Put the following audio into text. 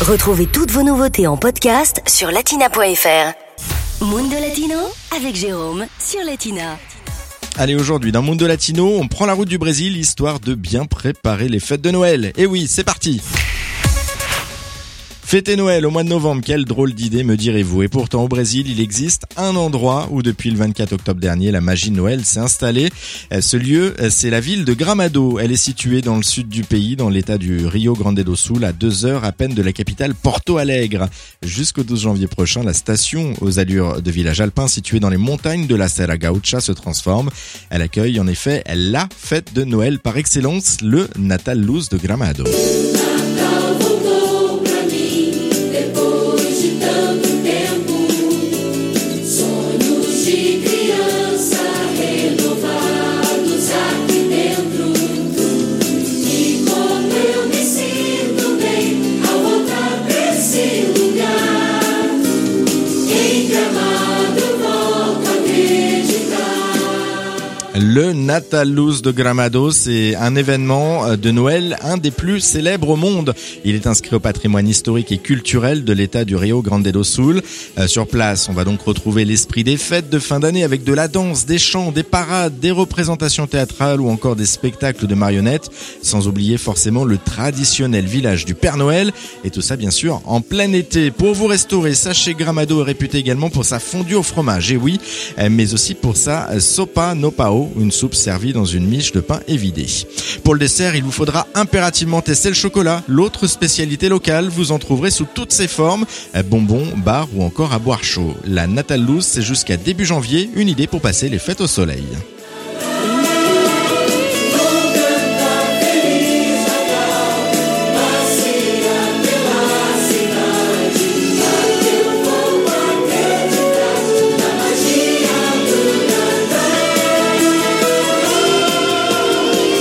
Retrouvez toutes vos nouveautés en podcast sur latina.fr. Mundo Latino avec Jérôme sur Latina. Allez, aujourd'hui, dans Mundo Latino, on prend la route du Brésil histoire de bien préparer les fêtes de Noël. Et oui, c'est parti Fêter Noël au mois de novembre, quelle drôle d'idée me direz-vous. Et pourtant au Brésil, il existe un endroit où depuis le 24 octobre dernier, la magie Noël s'est installée. Euh, ce lieu, euh, c'est la ville de Gramado. Elle est située dans le sud du pays, dans l'état du Rio Grande do Sul, à deux heures à peine de la capitale Porto Alegre. Jusqu'au 12 janvier prochain, la station aux allures de village alpin située dans les montagnes de la Serra Gaucha se transforme. Elle accueille en effet la fête de Noël par excellence, le Natal Luz de Gramado. Le Nataluz de Gramado, c'est un événement euh, de Noël, un des plus célèbres au monde. Il est inscrit au patrimoine historique et culturel de l'État du Rio Grande do Sul. Euh, sur place, on va donc retrouver l'esprit des fêtes de fin d'année avec de la danse, des chants, des parades, des représentations théâtrales ou encore des spectacles de marionnettes, sans oublier forcément le traditionnel village du Père Noël. Et tout ça, bien sûr, en plein été. Pour vous restaurer, sachez Gramado est réputé également pour sa fondue au fromage, et oui, euh, mais aussi pour sa sopa no pao, une soupe servie dans une miche de pain évidé. Pour le dessert, il vous faudra impérativement tester le chocolat, l'autre spécialité locale. Vous en trouverez sous toutes ses formes, bonbons, bars ou encore à boire chaud. La Natal c'est jusqu'à début janvier, une idée pour passer les fêtes au soleil.